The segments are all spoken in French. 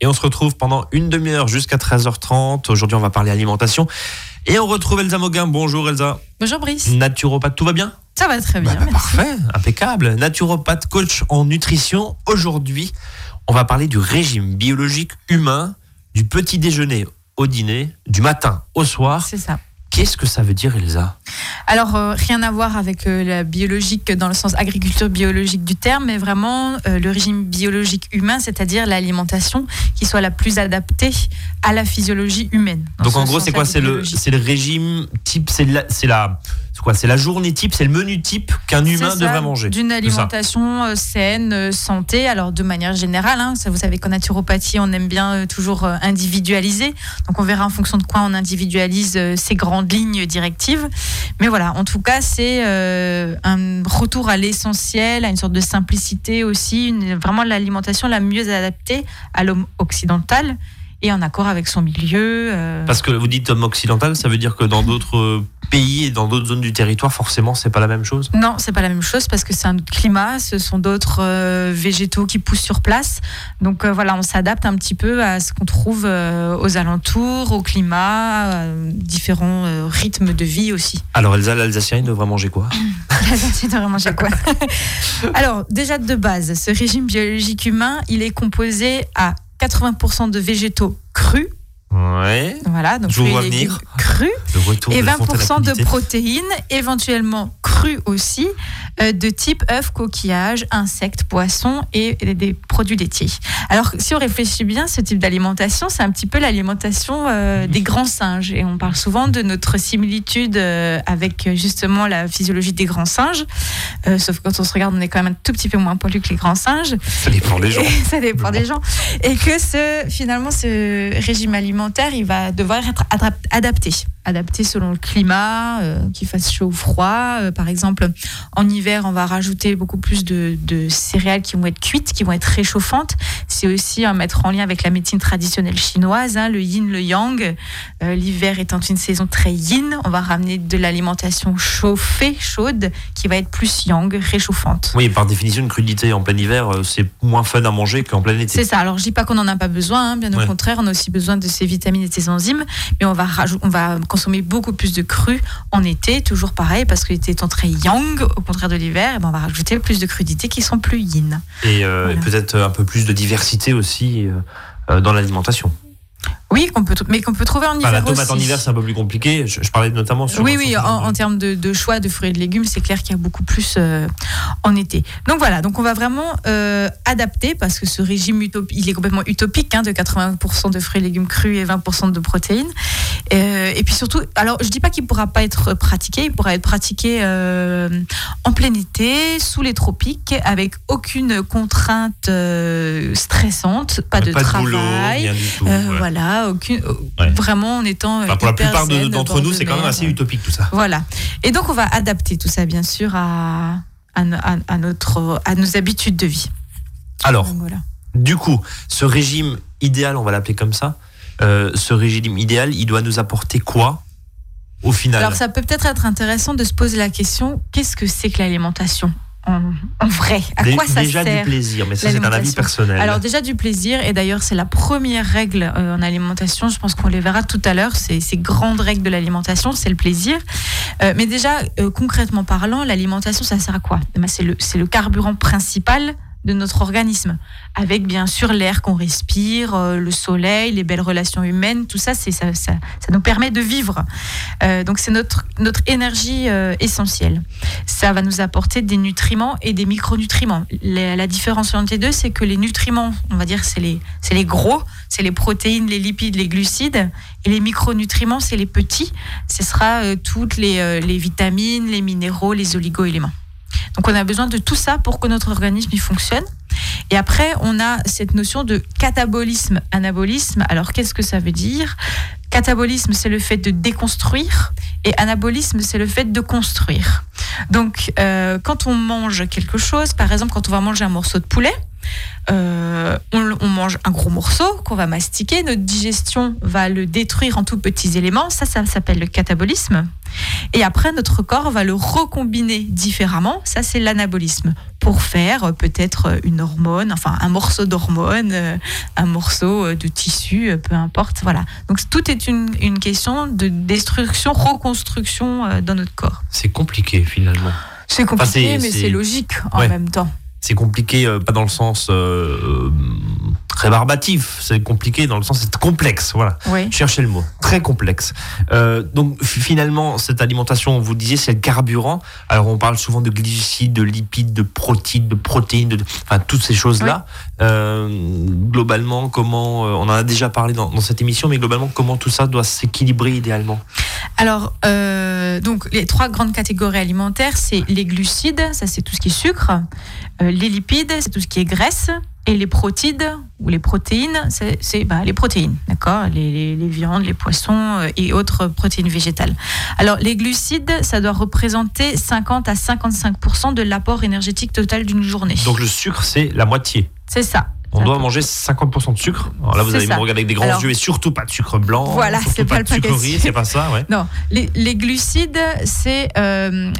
Et on se retrouve pendant une demi-heure jusqu'à 13h30. Aujourd'hui, on va parler alimentation. Et on retrouve Elsa Moguin. Bonjour Elsa. Bonjour Brice. Naturopathe, tout va bien? Ça va très bien. Bah, bah, merci. Parfait, impeccable. Naturopathe, coach en nutrition. Aujourd'hui, on va parler du régime biologique humain, du petit déjeuner au dîner, du matin au soir. C'est ça. Qu'est-ce que ça veut dire Elsa? Alors, euh, rien à voir avec euh, la biologique dans le sens agriculture biologique du terme, mais vraiment euh, le régime biologique humain, c'est-à-dire l'alimentation qui soit la plus adaptée à la physiologie humaine. Donc en gros, c'est quoi? C'est le, régime type, c'est la, c'est la, c'est quoi C'est la journée type, c'est le menu type qu'un humain ça, devrait manger. D'une alimentation euh, saine, euh, santé. Alors de manière générale, hein, ça, vous savez qu'en naturopathie, on aime bien euh, toujours euh, individualiser. Donc on verra en fonction de quoi on individualise ces grandes lignes directives. Mais voilà, en tout cas, c'est un retour à l'essentiel, à une sorte de simplicité aussi, une- vraiment l'alimentation la mieux adaptée à l'homme occidental et en accord avec son milieu. euh, Parce que vous dites homme occidental, ça veut dire que dans d'autres euh, pays et dans d'autres zones du territoire, forcément, c'est pas la même chose? Non, c'est pas la même chose parce que c'est un autre climat, ce sont d'autres euh, végétaux qui poussent sur place. Donc euh, voilà, on s'adapte un petit peu à ce qu'on trouve aux alentours, au climat, différents rythmes de vie aussi. Alors Elsa, l'Alsacien, il devrait manger quoi? Tu devrais manger quoi? Alors déjà de base, ce régime biologique humain, il est composé à 80% de végétaux crus, Ouais. voilà, donc fruits et légumes crus. Et de la 20% de protéines, éventuellement crues aussi, euh, de type œufs, coquillages, insectes, poissons et des, des produits laitiers. Alors, si on réfléchit bien, ce type d'alimentation, c'est un petit peu l'alimentation euh, des grands singes. Et on parle souvent de notre similitude euh, avec justement la physiologie des grands singes. Sauf quand on se regarde, on est quand même un tout petit peu moins poilu que les grands singes. Ça dépend des gens. Ça dépend des gens. Et que ce, finalement, ce régime alimentaire, il va devoir être adap- adapté. Adapté selon le climat, euh, qu'il fasse chaud ou froid. Euh, par exemple, en hiver, on va rajouter beaucoup plus de, de céréales qui vont être cuites, qui vont être réchauffantes. C'est aussi à mettre en lien avec la médecine traditionnelle chinoise, hein, le yin, le yang. Euh, L'hiver étant une saison très yin, on va ramener de l'alimentation chauffée, chaude, qui va être plus yang, réchauffante. Oui, par définition, une crudité en plein hiver, c'est moins fun à manger qu'en plein été. C'est ça. Alors, je dis pas qu'on n'en a pas besoin, hein, bien au Ouais. contraire, on a aussi besoin de ces vitamines et de ces enzymes, mais on va, on va consommer beaucoup plus de cru en été, toujours pareil, parce que l'été étant très yang, au contraire de l'hiver, ben on va rajouter plus de crudités qui sont plus yin. Et euh, Voilà. peut-être un peu plus de diversité aussi euh, euh, dans l'alimentation. Oui, qu'on peut, mais qu'on peut trouver en Enfin, hiver la tomate aussi. en hiver, c'est un peu plus compliqué. Je, je parlais notamment sur. Oui, oui, en, termes de, de choix de fruits et de légumes, c'est clair qu'il y a beaucoup plus euh, en été. Donc voilà, donc on va vraiment euh, adapter parce que ce régime utopi- il est complètement utopique, hein, de 80% de fruits et légumes crus et 20% de protéines. Euh, et puis surtout, alors je dis pas qu'il pourra pas être pratiqué, il pourra être pratiqué euh, en plein été, sous les tropiques, avec aucune contrainte euh, stressante, pas de pas travail. boulot, rien du tout. euh, ouais. Voilà, aucune, Ouais. vraiment en étant. Enfin, pour la plupart d'entre nous, c'est quand même assez utopique tout ça. Voilà. Et donc, on va adapter tout ça, bien sûr, à, à, à- à notre, à nos habitudes de vie. Alors, Donc, voilà. du coup, ce régime idéal, on va l'appeler comme ça, euh, ce régime idéal, il doit nous apporter quoi au final? Alors, ça peut peut-être être intéressant de se poser la question qu'est-ce que c'est que l'alimentation? En, vrai À Dé- quoi ça Déjà sert du plaisir, mais ça c'est un avis personnel. Alors déjà du plaisir, et d'ailleurs c'est la première règle euh, en alimentation, je pense qu'on les verra tout à l'heure, c'est ces grandes règles de l'alimentation, c'est le plaisir. Euh, mais déjà, euh, concrètement parlant, l'alimentation, ça sert à quoi? Eh ben, C'est le, c'est le carburant principal de notre organisme, avec bien sûr l'air qu'on respire, euh, le soleil, les belles relations humaines, tout ça, ça, ça, ça nous permet de vivre. Euh, donc c'est notre, notre énergie euh, essentielle. Ça va nous apporter des nutriments et des micronutriments. La, différence entre les deux, c'est que les nutriments, on va dire, c'est les, les gros, c'est les protéines, les lipides, les glucides, et les micronutriments, c'est les petits. Ce sera toutes les, les vitamines, les minéraux, les oligo-éléments. Donc on a besoin de tout ça pour que notre organisme y fonctionne. Et après, on a cette notion de catabolisme, anabolisme. Alors qu'est-ce que ça veut dire? Catabolisme, c'est le fait de déconstruire, et anabolisme, c'est le fait de construire. Donc, euh, quand on mange quelque chose, par exemple, quand on va manger un morceau de poulet, euh, on, on mange un gros morceau qu'on va mastiquer, notre digestion va le détruire en tout petits éléments, ça, ça s'appelle le catabolisme. Et après, notre corps va le recombiner différemment, ça c'est l'anabolisme, pour faire euh, peut-être une hormone, enfin un morceau d'hormone, un morceau de tissu, peu importe. Voilà. Donc tout est une, une question de destruction, reconstruction euh, dans notre corps. C'est compliqué finalement. C'est compliqué, c'est- mais c'est- c'est logique en Ouais. même temps. C'est compliqué, euh, pas dans le sens euh, rébarbatif, c'est compliqué dans le sens c'est complexe, voilà. Oui. Cherchez le mot, très complexe. Euh, donc finalement, cette alimentation, vous disiez, c'est le carburant. Alors on parle souvent de glucides, de lipides, de protéines, de protéines, de, de- enfin toutes ces choses-là. Euh, globalement, comment, euh, on en a déjà parlé dans, dans cette émission, mais globalement, comment tout ça doit s'équilibrer idéalement? Alors, euh, donc les trois grandes catégories alimentaires, c'est les glucides, ça c'est tout ce qui est sucre, euh, les lipides, c'est tout ce qui est graisse, et les protides ou les protéines, c'est bah, les protéines, d'accord les, les- les viandes, les poissons euh, et autres protéines végétales. Alors, les glucides, ça doit représenter 50 à 55% de l'apport énergétique total d'une journée. Donc le sucre, c'est la moitié. c'est ça. On doit manger 50% de sucre. Alors là, vous allez ça. me regarder avec des grands Alors- yeux et surtout pas de sucre blanc. Voilà, c'est pas le de sucrerie, c'est pas ça, ouais. Non, les, les glucides, c'est euh,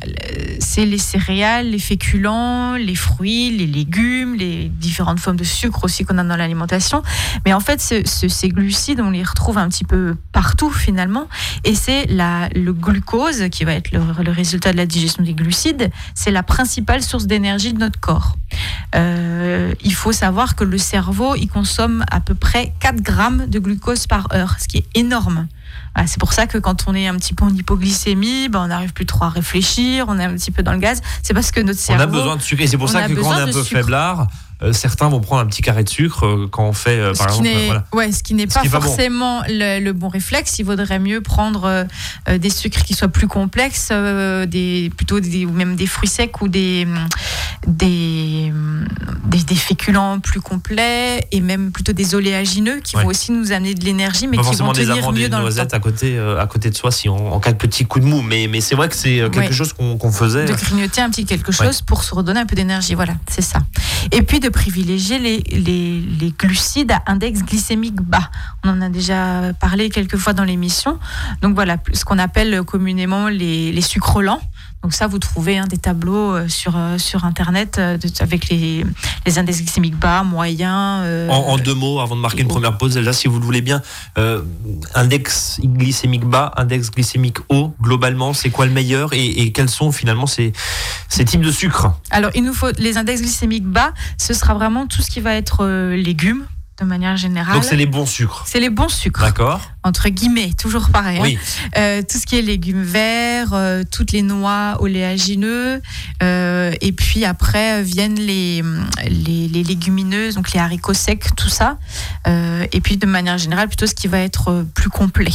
c'est les céréales, les féculents, les fruits, les légumes, les différentes formes de sucre aussi qu'on a dans l'alimentation. Mais en fait, ce- ce- ces glucides, on les retrouve un petit peu partout finalement. Et c'est la- le glucose, qui va être le, le résultat de la digestion des glucides, c'est la principale source d'énergie de notre corps. Euh, il faut savoir que le cerveau, il consomme à peu près 4 grammes de glucose par heure, ce qui est énorme. Voilà, c'est pour ça que quand on est un petit peu en hypoglycémie, ben on n'arrive plus trop à réfléchir, on est un petit peu dans le gaz. C'est parce que notre On cerveau. a besoin de sucre et c'est pour on ça que quand on est un peu sucre. faiblard, certains vont prendre un petit carré de sucre euh, quand on fait, euh, ce par qui exemple, voilà. ouais, ce qui n'est Ce pas qui bon. forcément le, le bon réflexe. Il vaudrait mieux prendre euh, euh, des sucres qui soient plus complexes, euh, des, plutôt des, ou même des fruits secs ou des, hum, des, hum, des, des féculents plus complets et même plutôt des oléagineux qui Ouais. vont aussi nous amener de l'énergie, mais pas qui vont des tenir amandes et mieux des dans noisettes à côté, euh, à côté de soi si on, en cas de petit coup de mou. Mais, mais c'est vrai que c'est euh, quelque Ouais. chose qu'on qu'on faisait. de grignoter un petit quelque chose pour se redonner un peu d'énergie. Voilà, c'est ça. Et puis de privilégier les, les, les glucides à index glycémique bas. On en a déjà parlé quelques fois dans l'émission. Donc voilà, ce qu'on appelle communément les, les sucres lents. Donc ça, vous trouvez hein, des tableaux euh, sur, euh, sur Internet euh, de- avec les, les index glycémiques bas, moyens. euh, En, en deux mots, avant de marquer une oh. première pause, là, si vous le voulez bien, euh, index glycémique bas, index glycémique haut, globalement, c'est quoi le meilleur et, et quels sont finalement ces, ces types de sucres Alors, il nous faut les index glycémiques bas. Ce sera vraiment tout ce qui va être euh, légumes, de manière générale. Donc c'est les bons sucres. C'est les bons sucres. D'accord entre guillemets, toujours pareil. hein. Euh, tout ce qui est légumes verts, euh, toutes les noix oléagineux, euh, et puis après viennent les, les, les légumineuses, donc les haricots secs, tout ça. Et puis de manière générale, plutôt ce qui va être plus complet.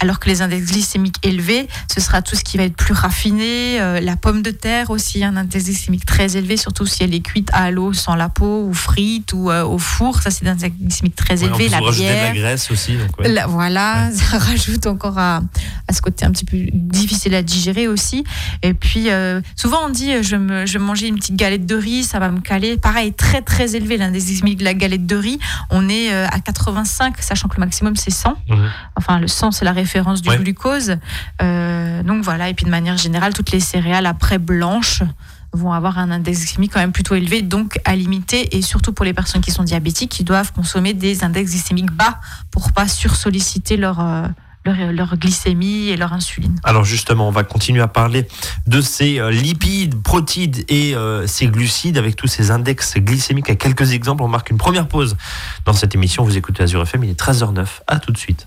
Alors que les index glycémiques élevés, ce sera tout ce qui va être plus raffiné. euh, la pomme de terre aussi, un index glycémique très élevé, surtout si elle est cuite à l'eau, sans la peau, ou frite, ou euh, au four. Ça, c'est un index glycémique très Ouais, élevé. plus, La vous rajoutez de la bière. graisse aussi. Donc, ouais. La- voilà, ça rajoute encore à, à ce côté un petit peu difficile à digérer aussi. Et puis, euh, souvent on dit, euh, je vais, me, je vais manger une petite galette de riz, ça va me caler. Pareil, très très élevé l'indice glycémique de la galette de riz. On est euh, à 85, sachant que le maximum c'est 100. Mhm. Enfin, le 100 c'est la référence du Ouais. glucose. Euh, donc voilà, et puis de manière générale, toutes les céréales après blanches vont avoir un index glycémique quand même plutôt élevé, donc à limiter, et surtout pour les personnes qui sont diabétiques, qui doivent consommer des index glycémiques bas pour pas sursolliciter leur, euh, leur, leur glycémie et leur insuline. Alors justement, on va continuer à parler de ces euh, lipides, protides et euh, ces glucides avec tous ces index glycémiques. À quelques exemples, on marque une première pause dans cette émission. Vous écoutez Azure FM, il est 13h09. À tout de suite.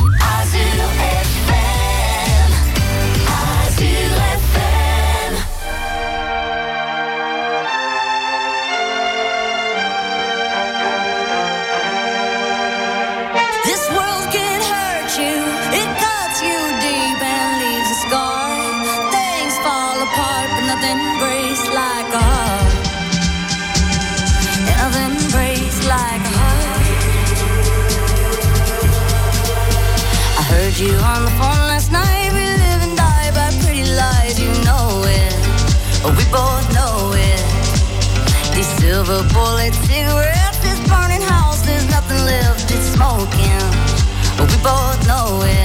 Both know it.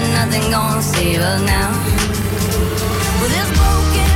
Nothing, gonna save us now. Well, there's broken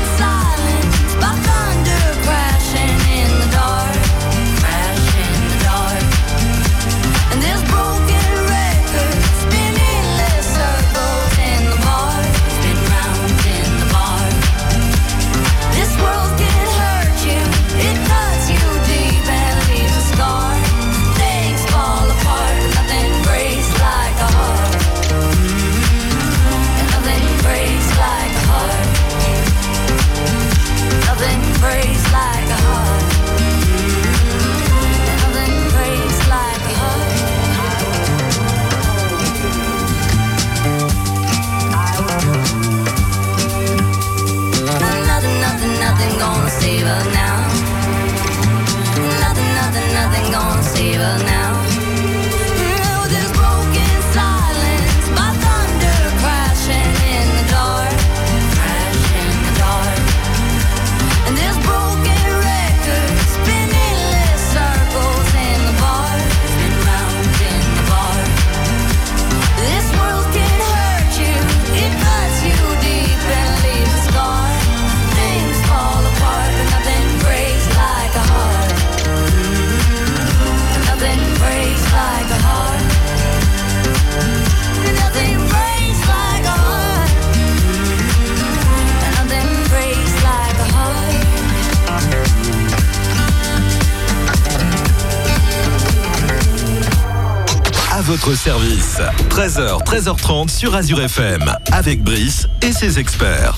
13h, 13h30 sur Azure FM. Avec Brice et ses experts.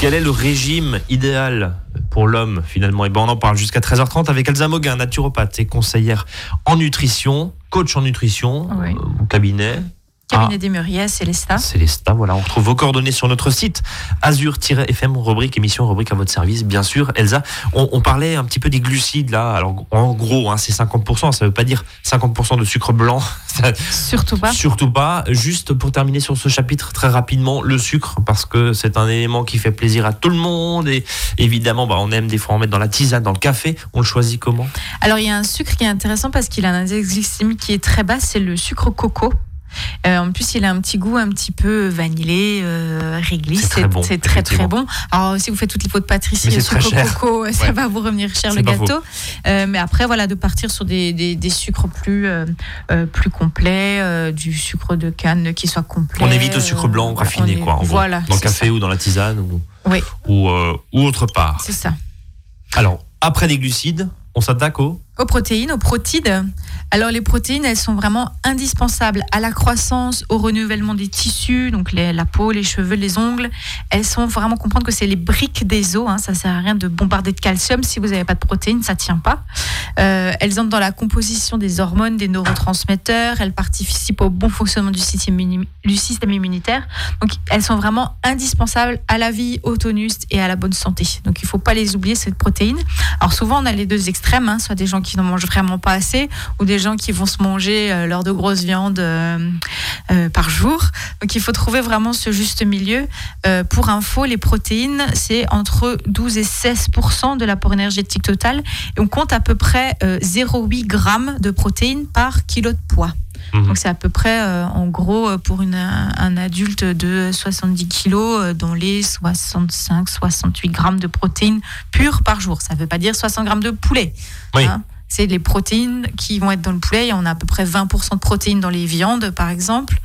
Quel est le régime idéal pour l'homme finalement? Et ben on en parle jusqu'à 13h30 avec Elsa Moguin, naturopathe et conseillère en nutrition, coach en nutrition Oui. euh, au cabinet. Cabinet des Muriès, Célestat. Célestat, voilà, on retrouve vos coordonnées sur notre site azur-fm, rubrique émission, rubrique à votre service, bien sûr. Elsa, on, on parlait un petit peu des glucides là, alors en gros, hein, c'est 50%, ça veut pas dire 50% de sucre blanc, Surtout pas. surtout pas. Juste pour terminer sur ce chapitre très rapidement, le sucre, parce que c'est un élément qui fait plaisir à tout le monde et évidemment, bah, on aime des fois en mettre dans la tisane, dans le café, on le choisit comment? Alors, il y a un sucre qui est intéressant parce qu'il a un index glycémique qui est très bas, c'est le sucre coco. Euh, en plus, il a un petit goût un petit peu vanillé, euh, réglisse. C'est très bon, très bon. Alors, si vous faites toutes les fautes Patricie, Mais le très sucre coco, euh, ça va vous revenir cher le gâteau. Euh, mais après, voilà, de partir sur des, des, des sucres plus, euh, euh, plus complets, euh, du sucre de canne qui soit complet. On évite le sucre euh, blanc raffiné, est- quoi. en gros. Voilà. dans le café ça. ou dans la tisane ou, Oui, ou, euh, ou autre part. c'est ça. Alors, après les glucides, on s'attaque au Aux protéines, aux protides. Alors les protéines, elles sont vraiment indispensables à la croissance, au renouvellement des tissus, donc la peau, les cheveux, les ongles. Elles sont vraiment comprendre que c'est les briques des os. Hein, ça sert à rien de bombarder de calcium si vous n'avez pas de protéines, ça tient pas. Euh, elles entrent dans la composition des hormones, des neurotransmetteurs. Elles participent au bon fonctionnement du système, immuni- du système immunitaire. Donc elles sont vraiment indispensables à la vie, au tonus et à la bonne santé. Donc il faut pas les oublier ces protéines. Alors souvent on a les deux extrêmes, hein, soit des gens qui n'en mangent vraiment pas assez, ou des gens qui vont se manger euh, leur de grosses viandes euh, euh, par jour. Donc il faut trouver vraiment ce juste milieu. Euh, pour info, les protéines, c'est entre 12 et 16% de l'apport énergétique total. Et on compte à peu près euh, 0,8 grammes de protéines par kilo de poids. Mhm. Donc c'est à peu près, euh, en gros, pour une, un adulte de 70 kilos, euh, dans les 65-68 grammes de protéines pures par jour. Ça ne veut pas dire 60 grammes de poulet. Oui. hein. C'est les protéines qui vont être dans le poulet. Et on a à peu près 20% de protéines dans les viandes, par exemple.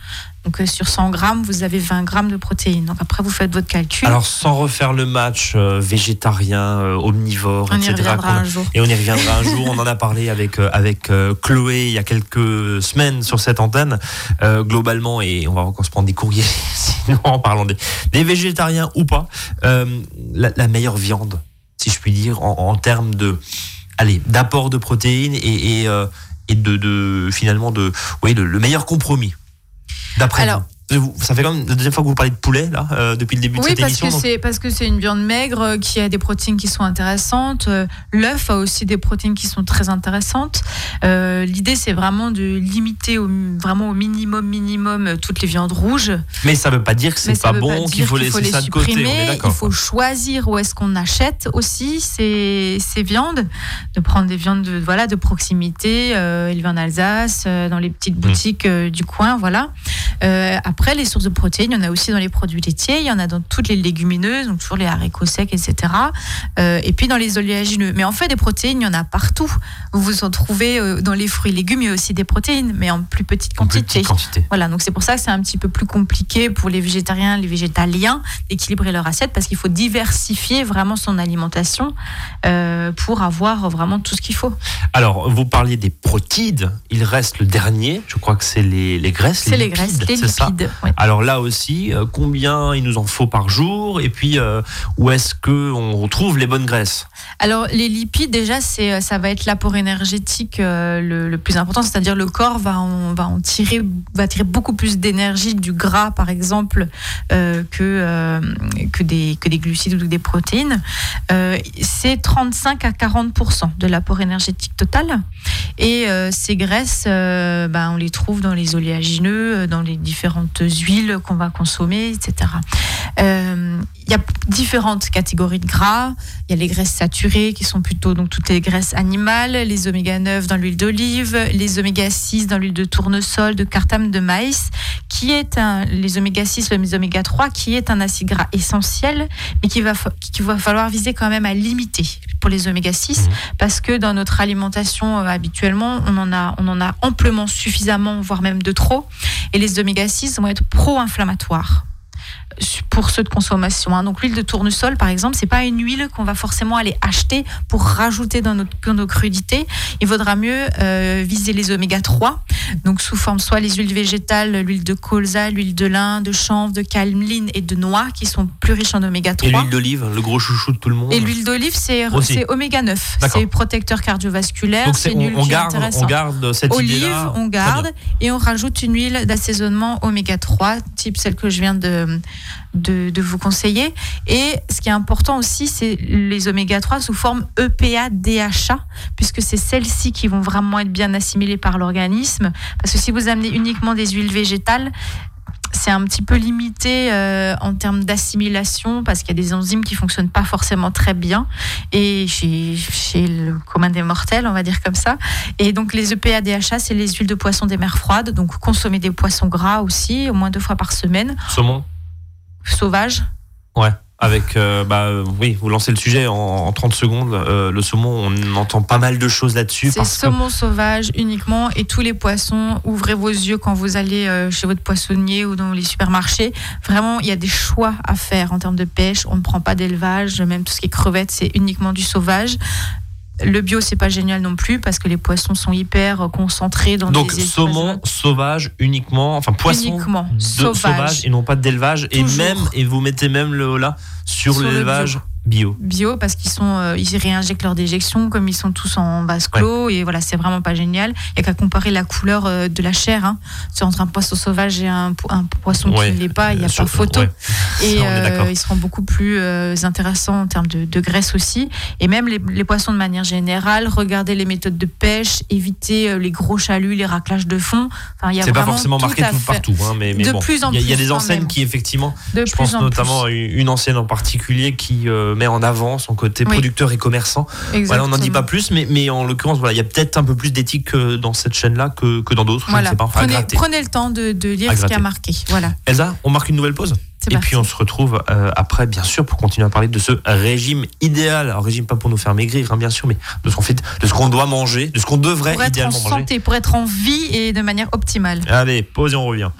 Donc euh, sur 100 grammes, vous avez 20 grammes de protéines. Donc après, vous faites votre calcul. Alors, sans refaire le match euh, végétarien, euh, omnivore, on y etc. reviendra qu'on a- un jour. Et on y reviendra un jour. On en a parlé avec euh, avec Chloé il y a quelques semaines sur cette antenne. Globalement, et on va encore se prendre des courriers sinon en parlant des, des végétariens ou pas. la, la meilleure viande, si je puis dire, en, en termes de allez d'apport de protéines et et, euh, et de, de finalement de oui le, le meilleur compromis. D'après Alors- Ça fait quand même la deuxième fois que vous parlez de poulet là euh, depuis le début de Oui, cette parce émission. donc- c'est parce que c'est une viande maigre euh, qui a des protéines qui sont intéressantes. Euh, L'œuf a aussi des protéines qui sont très intéressantes. Euh, L'idée, c'est vraiment de limiter au, vraiment au minimum, minimum euh, toutes les viandes rouges. Mais ça veut pas dire que c'est pas bon, qu'il faut laisser les ça de côté. Supprimer. d'accord. Il faut choisir où est-ce qu'on achète aussi ces, ces viandes, de prendre des viandes de, voilà, de proximité, euh, élevées en Alsace, euh, dans les petites Mm. boutiques euh, du coin. Voilà. Euh, après, les sources de protéines, il y en a aussi dans les produits laitiers, il y en a dans toutes les légumineuses, donc toujours les haricots secs, etc. Euh, et puis dans les oléagineux. Mais en fait, des protéines, il y en a partout. Vous vous en trouvez euh, dans les fruits et légumes, il y a aussi des protéines, mais en plus petite En plus quantité. petite quantité. Voilà, donc c'est pour ça que c'est un petit peu plus compliqué pour les végétariens, les végétaliens d'équilibrer leur assiette parce qu'il faut diversifier vraiment son alimentation euh, pour avoir vraiment tout ce qu'il faut. Alors, vous parliez des protides. Il reste le dernier. Je crois que c'est les, les graisses. C'est les graisses, les lipides. Ouais. Alors là aussi, euh, combien il nous en faut par jour Et puis, euh, où est-ce que on retrouve les bonnes graisses? Alors les lipides déjà c'est ça va être l'apport énergétique euh, le, le plus important, c'est-à-dire le corps va en, va en tirer va tirer beaucoup plus d'énergie du gras par exemple euh, que euh, que des que des glucides ou des protéines. Euh, c'est 35 à 40% de l'apport énergétique total. Et euh, ces graisses, euh, ben, on les trouve dans les oléagineux, euh, dans les différentes huiles qu'on va consommer, etc. Euh, Il y a différentes catégories de gras. Il y a les graisses saturées qui sont plutôt donc toutes les graisses animales, les oméga 9 dans l'huile d'olive, les oméga 6 dans l'huile de tournesol, de cartame, de maïs, qui est un, les oméga 6, les oméga 3, qui est un acide gras essentiel, mais qu'il va, qu'il va falloir viser quand même à limiter pour les oméga 6, Mhm. parce que dans notre alimentation euh, habituellement, on en, a, on en a amplement suffisamment, voire même de trop, et les oméga 6 vont être pro-inflammatoires pour ceux de consommation. hein. Donc l'huile de tournesol, par exemple, c'est pas une huile qu'on va forcément aller acheter pour rajouter dans, notre, dans nos crudités. Il vaudra mieux euh, viser les oméga 3, donc sous forme soit les huiles végétales, l'huile de colza, l'huile de lin, de chanvre, de calmline et de noix, qui sont plus riches en oméga 3. Et l'huile d'olive, le gros chouchou de tout le monde. Et l'huile d'olive, c'est oméga 9. D'accord. C'est protecteur cardiovasculaire. Donc C'est on, on garde, on intéressante. garde cette Olive, idée-là. on garde et on rajoute une huile d'assaisonnement oméga 3, type celle que je viens de, de, vous conseiller. Et ce qui est important aussi, c'est les oméga 3 sous forme EPA, DHA, puisque c'est celles-ci qui vont vraiment être bien assimilées par l'organisme. Parce que si vous amenez uniquement des huiles végétales, c'est un petit peu limité euh, en termes d'assimilation parce qu'il y a des enzymes qui fonctionnent pas forcément très bien et chez, le commun des mortels, on va dire comme ça. Et donc les EPA DHA, c'est les huiles de poisson des mers froides. Donc consommer des poissons gras aussi, au moins deux fois par semaine. Sauvages. Ouais. Avec, euh, bah, oui, vous lancez le sujet en, en 30 secondes. Euh, le saumon, on entend pas mal de choses là-dessus. C'est que- saumon sauvage uniquement et tous les poissons. Ouvrez vos yeux quand vous allez euh, chez votre poissonnier ou dans les supermarchés. Vraiment, il y a des choix à faire en termes de pêche. On ne prend pas d'élevage, même tout ce qui est crevettes, c'est uniquement du sauvage. Le bio, c'est pas génial non plus parce que les poissons sont hyper euh, concentrés dans Donc des saumon sauvage uniquement, enfin poisson uniquement de sauvage. sauvage et non pas d'élevage. Et même, et vous mettez même le là sur, Sur le l'élevage. Bio. bio parce qu'ils sont euh, ils réinjectent leur déjection comme ils sont tous en vase clos et voilà c'est vraiment pas génial il y a qu'à comparer la couleur euh, de la chair hein. C'est entre un poisson sauvage et un, po- un poisson Ouais, qui ne l'est pas il n'y a sur- pas photo ouais. et euh, ils seront beaucoup plus euh, intéressants en termes de, de graisse aussi et même les, les poissons de manière générale regardez les méthodes de pêche éviter euh, les gros chaluts les raclages de fond enfin il y a C'est pas forcément tout marqué tout partout, hein, mais, mais De bon. plus en il y a, il y a plus, des enseignes qui effectivement, de je pense en notamment à une enseigne en particulier qui euh, met en avant son côté Oui. producteur et commerçant. Voilà, on n'en dit pas plus, mais, mais en l'occurrence, voilà, il y a peut-être un peu plus d'éthique euh, dans cette chaîne-là que, que dans d'autres. Voilà. Enfin, prenez, prenez le temps de, de lire ce qui a marqué. Voilà, Elsa, on marque une nouvelle pause et parti. puis on se retrouve euh, après, bien sûr, pour continuer à parler de ce régime idéal. Alors, régime pas pour nous faire maigrir, hein, bien sûr, mais de ce qu'on fait, de ce qu'on doit manger, de ce qu'on devrait pour être en idéalement manger. santé, pour être en vie et de manière optimale. Allez, pause et on revient.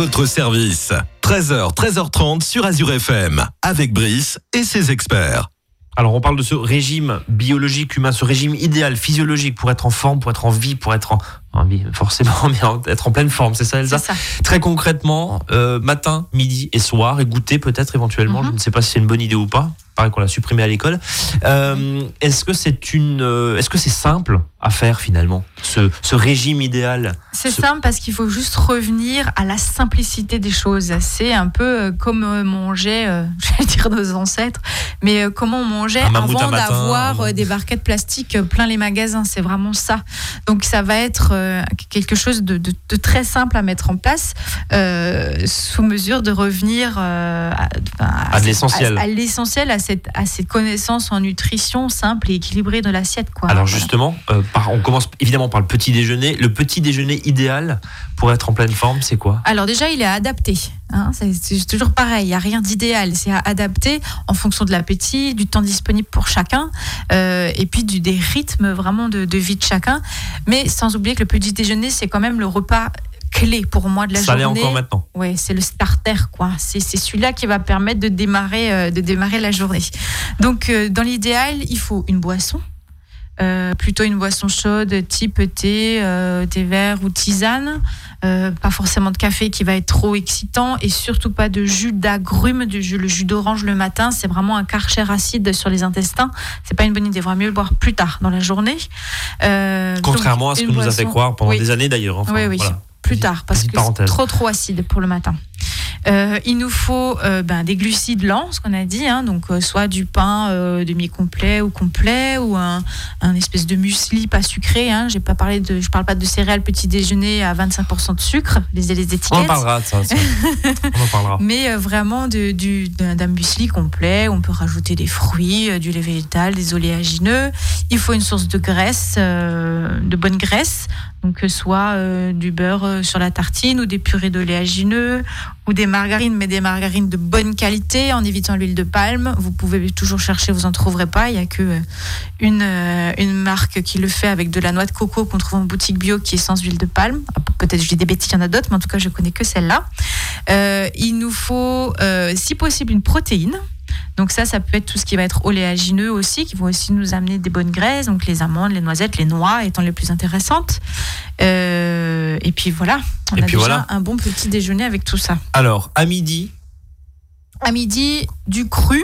votre service. 13h, 13h30 sur Azure FM. Avec Brice et ses experts. Alors on parle de ce régime biologique humain, ce régime idéal, physiologique pour être en forme, pour être en vie, pour être en, en vie, forcément, mais en- être en pleine forme, c'est ça Elsa ça. Très concrètement, euh, matin, midi et soir, et goûter peut-être éventuellement, Mhm. je ne sais pas si c'est une bonne idée ou pas, pareil qu'on l'a supprimé à l'école. Euh, est-ce que c'est une, euh, est-ce que c'est simple à faire finalement, ce, ce régime idéal C'est Ce- simple parce qu'il faut juste revenir à la simplicité des choses. C'est un peu comme mangeait, euh, j'allais dire nos ancêtres, mais comment on mangeait avant d'avoir des barquettes plastiques plein les magasins. C'est vraiment ça. Donc ça va être euh, quelque chose de, de- de très simple à mettre en place, euh, sous mesure de revenir euh, à, l'essentiel. à, à l'essentiel, à cette, à cette connaissance en nutrition simple et équilibrée de l'assiette. quoi. Alors justement, par- on commence évidemment par le petit déjeuner. Le petit déjeuner idéal pour être en pleine forme, c'est quoi? Alors déjà, il est adapté. Hein. c'est toujours pareil, il n'y a rien d'idéal. C'est à adapter en fonction de l'appétit, du temps disponible pour chacun, euh, et puis du, des rythmes vraiment de, de vie de chacun. Mais sans oublier que le petit déjeuner, c'est quand même le repas clé pour moi de la Ça l'est journée. encore maintenant. Ouais, c'est le starter, quoi. C'est celui-là qui va permettre de démarrer, euh, de démarrer la journée. Donc, euh, dans l'idéal, il faut une boisson. Plutôt une boisson chaude type thé, thé vert ou tisane. Euh, pas forcément de café qui va être trop excitant et surtout pas de jus d'agrumes, du jus, le jus d'orange le matin. C'est vraiment un karcher acide sur les intestins. C'est pas une bonne idée. Il vaut mieux le boire plus tard dans la journée. Euh, Contrairement donc, à ce que nous a fait croire pendant Oui. des années d'ailleurs. Enfin, Oui, oui. voilà. Plus tard parce que c'est trop trop acide pour le matin. Euh, il nous faut euh, ben, des glucides lents, ce qu'on a dit, hein, donc euh, soit du pain demi-complet ou complet, ou un, un espèce de muesli pas sucré. Hein. J'ai pas parlé de, je parle pas de céréales petit déjeuner à 25% de sucre, les, les étiquettes. On en parlera de ça. ça. on en parlera. Mais vraiment de- du- d'un muesli complet, on peut rajouter des fruits, du lait végétal, des oléagineux. Il faut une source de graisse, de bonne graisse, donc soit euh, du beurre euh, sur la tartine ou des purées d'oléagineux ou des margarines, mais des margarines de bonne qualité en évitant l'huile de palme. Vous pouvez toujours chercher, vous en trouverez pas. Il y a que euh, une, euh, une marque qui le fait avec de la noix de coco qu'on trouve en boutique bio qui est sans huile de palme. Ah, Peut-être je dis des bêtises, il y en a d'autres, mais en tout cas je connais que celle-là. Euh, il nous faut, si possible, une protéine. Donc ça, ça peut être tout ce qui va être oléagineux aussi, qui vont aussi nous amener des bonnes graisses, donc les amandes, les noisettes, les noix étant les plus intéressantes. Euh, et puis voilà, on Et a puis déjà voilà. un bon petit déjeuner avec tout ça. Alors, à midi, À midi, du cru.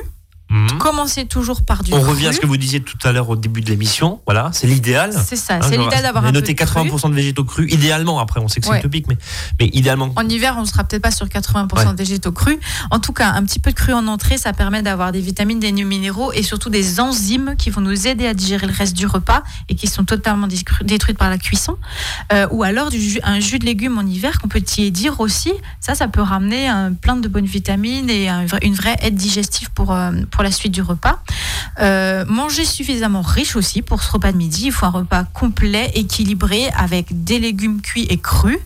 Hmm, Commencez toujours par du on cru. revient à ce que vous disiez tout à l'heure au début de l'émission. Voilà, c'est l'idéal. C'est ça, Hein, c'est l'idéal d'avoir un peu noté de cru. 80% de végétaux crus, idéalement. Après, on sait que c'est Ouais. utopique, mais, mais idéalement. En hiver, on ne sera peut-être pas sur 80% Ouais. de végétaux crus. En tout cas, un petit peu de cru en entrée, ça permet d'avoir des vitamines, des minéraux et surtout des enzymes qui vont nous aider à digérer le reste du repas et qui sont totalement détruites par la cuisson. Euh, ou alors du jus- un jus de légumes en hiver qu'on peut tiédir aussi. Ça, ça peut ramener un, plein de bonnes vitamines et un une vraie aide digestive pour, euh, pour la suite du repas. Euh, manger suffisamment riche aussi pour ce repas de midi. Il faut un repas complet, équilibré, avec des légumes cuits et crus.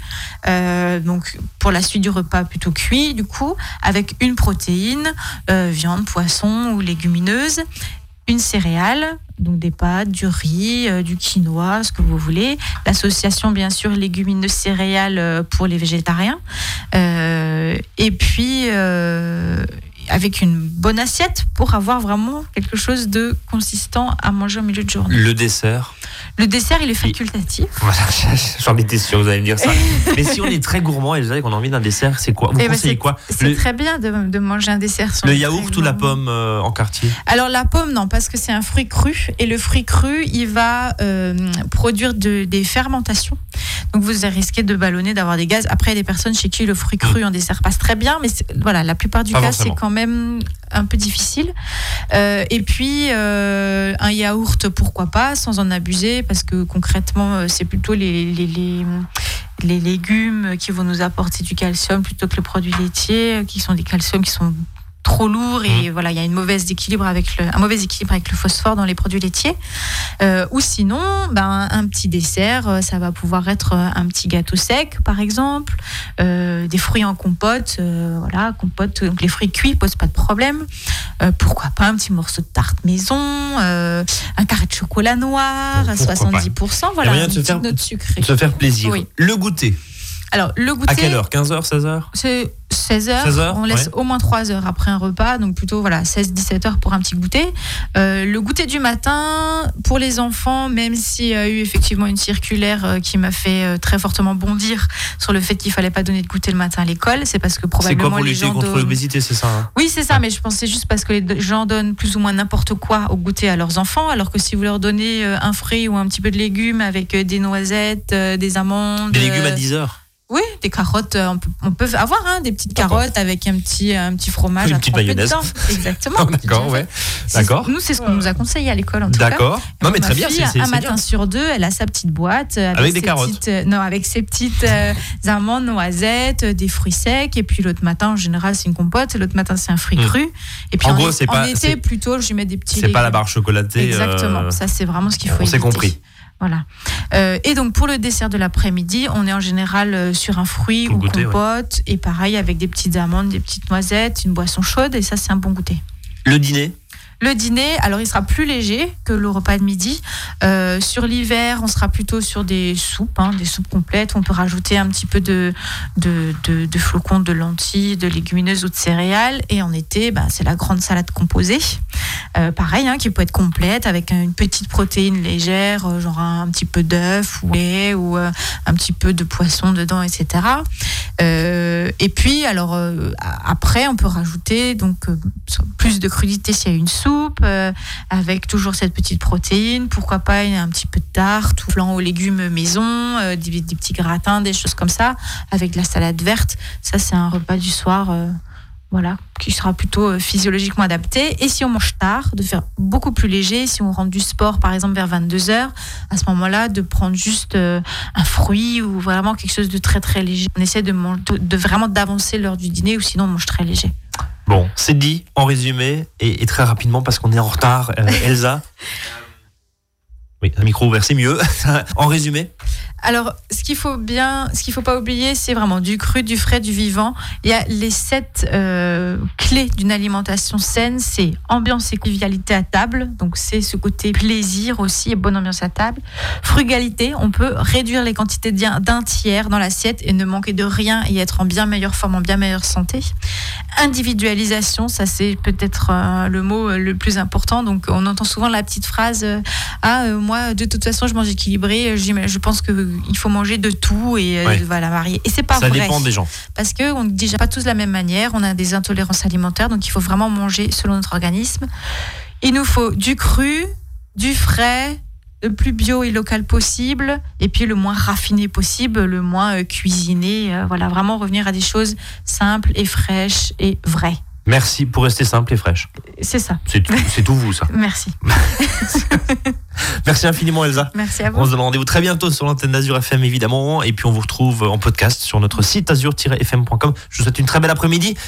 Euh, donc pour la suite du repas plutôt cuit du coup, avec une protéine, euh, viande, poisson ou légumineuse, une céréale, donc des pâtes, du riz, du quinoa, ce que vous voulez. L'association bien sûr légumineuses céréales pour les végétariens. Et puis avec une bonne assiette pour avoir vraiment quelque chose de consistant à manger au milieu de journée. Le dessert. Le dessert, il est facultatif. Voilà, j'en étais sûr, vous allez me dire ça. mais si on est très gourmand et vous savez qu'on a envie d'un dessert, c'est quoi? Vous Eh ben, conseillez quoi? C'est Le, très bien de, de manger un dessert. sur le yaourt ou la pomme euh, en quartier? Alors la pomme, non, parce que c'est un fruit cru. Et le fruit cru, il va euh, produire de- des fermentations. Donc vous risquez de ballonner, d'avoir des gaz. Après, il y a des personnes chez qui le fruit cru en dessert passe très bien. Mais voilà, la plupart du Pas cas, c'est quand même un peu difficile. Euh, et puis, euh, un yaourt, pourquoi pas, sans en abuser. Parce que concrètement, euh, c'est plutôt les... légumes qui vont nous apporter du calcium plutôt que les produits laitiers qui sont des calciums qui sont trop lourds et voilà il y a une mauvaise équilibre avec le, un mauvais équilibre avec le phosphore dans les produits laitiers Euh, ou sinon ben, un petit dessert euh, ça va pouvoir être euh, un petit gâteau sec par exemple euh, des fruits en compote euh, voilà compote donc les fruits cuits posent pas de problème pourquoi pas un petit morceau de tarte maison un carré de chocolat noir à Pourquoi pas? 70% voilà une de se faire- note sucrée Se faire plaisir. Oui. Le goûter. Alors le goûter À quelle heure? 15h, 16h c'est 16 heures. 16 heures, on laisse ouais. au moins 3 heures après un repas, donc plutôt voilà 16-17 heures pour un petit goûter. Euh, le goûter du matin pour les enfants, même s'il y a eu effectivement une circulaire euh, qui m'a fait euh, très fortement bondir sur le fait qu'il fallait pas donner de goûter le matin à l'école, c'est parce que C'est probablement quoi pour les gens contre donnent- l'obésité, c'est ça hein? Oui, c'est ça, mais je pensais juste parce que les gens donnent plus ou moins n'importe quoi au goûter à leurs enfants, alors que si vous leur donnez un fruit ou un petit peu de légumes avec des noisettes, des amandes. Des légumes à euh, 10 heures. Oui, des carottes, euh, on peut, on peut avoir hein, des petites carottes avec un petit, un petit fromage Une à petite mayonnaise. dedans. Exactement. D'accord, ouais. D'accord. Nous, c'est ce qu'on nous a conseillé à l'école, en tout cas. D'accord. Non, mais ma très bien, fille, c'est c'est- Un matin bien. sur deux, elle a sa petite boîte. euh, Avec des ses carottes. petites, euh, non, avec ses petites euh, amandes, noisettes, euh, des fruits secs. Et puis l'autre matin, en général, c'est une compote. L'autre matin, c'est un fruit Hmm. cru. Et puis En gros, été, plutôt, je lui mets des petits C'est pas la barre chocolatée. Exactement. euh, Ça, c'est vraiment ce qu'il faut on s'est compris. Voilà. Euh, et donc pour le dessert de l'après-midi, on est en général euh, sur un fruit Pour ou goûter, ouais. compote, et pareil avec des petites amandes, des petites noisettes, une boisson chaude, et ça c'est un bon goûter. Le dîner, Le dîner, alors il sera plus léger que le repas de midi. Euh, sur l'hiver, on sera plutôt sur des soupes, hein, des soupes complètes. On peut rajouter un petit peu de, de, flocons, de lentilles, de légumineuses ou de céréales. Et en été, bah, c'est la grande salade composée. Euh, pareil, hein, qui peut être complète avec une petite protéine légère, euh, genre un, petit peu d'œuf ou lait ou un petit peu de poisson dedans, etc. Et puis, alors après, on peut rajouter donc plus de crudité s'il y a une soupe, euh, avec toujours cette petite protéine. Pourquoi pas un petit peu de tarte ou flan aux légumes maison, euh, des, petits gratins, des choses comme ça, avec de la salade verte. Ça, c'est un repas du soir. euh, voilà, qui sera plutôt physiologiquement adapté. Et si on mange tard, de faire beaucoup plus léger. Si on rentre du sport, par exemple, vers 22h, à ce moment-là, de prendre juste un fruit ou vraiment quelque chose de très très léger. On essaie de, de vraiment d'avancer l'heure du dîner ou sinon on mange très léger. Bon, c'est dit en résumé et, et très rapidement parce qu'on est en retard. Euh, Elsa Oui, un micro ouvert, c'est mieux. en résumé Alors, ce qu'il faut bien, ce qu'il faut pas oublier, c'est vraiment du cru, du frais, du vivant. Il y a les sept euh, clés d'une alimentation saine, c'est ambiance et convivialité à table, donc c'est ce côté plaisir aussi et bonne ambiance à table. Frugalité, on peut réduire les quantités d'un tiers dans l'assiette et ne manquer de rien et être en bien meilleure forme, en bien meilleure santé. Individualisation, ça c'est peut-être euh, le mot euh, le plus important. Donc, on entend souvent la petite phrase ah moi de toute façon je mange équilibré je pense que il faut manger de tout et euh, Ouais. voilà varier. Et c'est pas Ça vrai. dépend des gens. parce que on ne digère pas tous de la même manière. On a des intolérances alimentaires donc il faut vraiment manger selon notre organisme. Il nous faut du cru du frais le plus bio et local possible et puis le moins raffiné possible le moins euh, cuisiné. Euh, voilà vraiment revenir à des choses simples et fraîches et vraies Merci pour rester simple et fraîche. c'est ça C'est tout, c'est tout vous, ça. merci Merci infiniment, Elsa. merci à vous On se donne rendez-vous très bientôt sur l'antenne d'Azur FM, évidemment. Et puis, on vous retrouve en podcast sur notre site azur-fm.com. Je vous souhaite une très belle après-midi.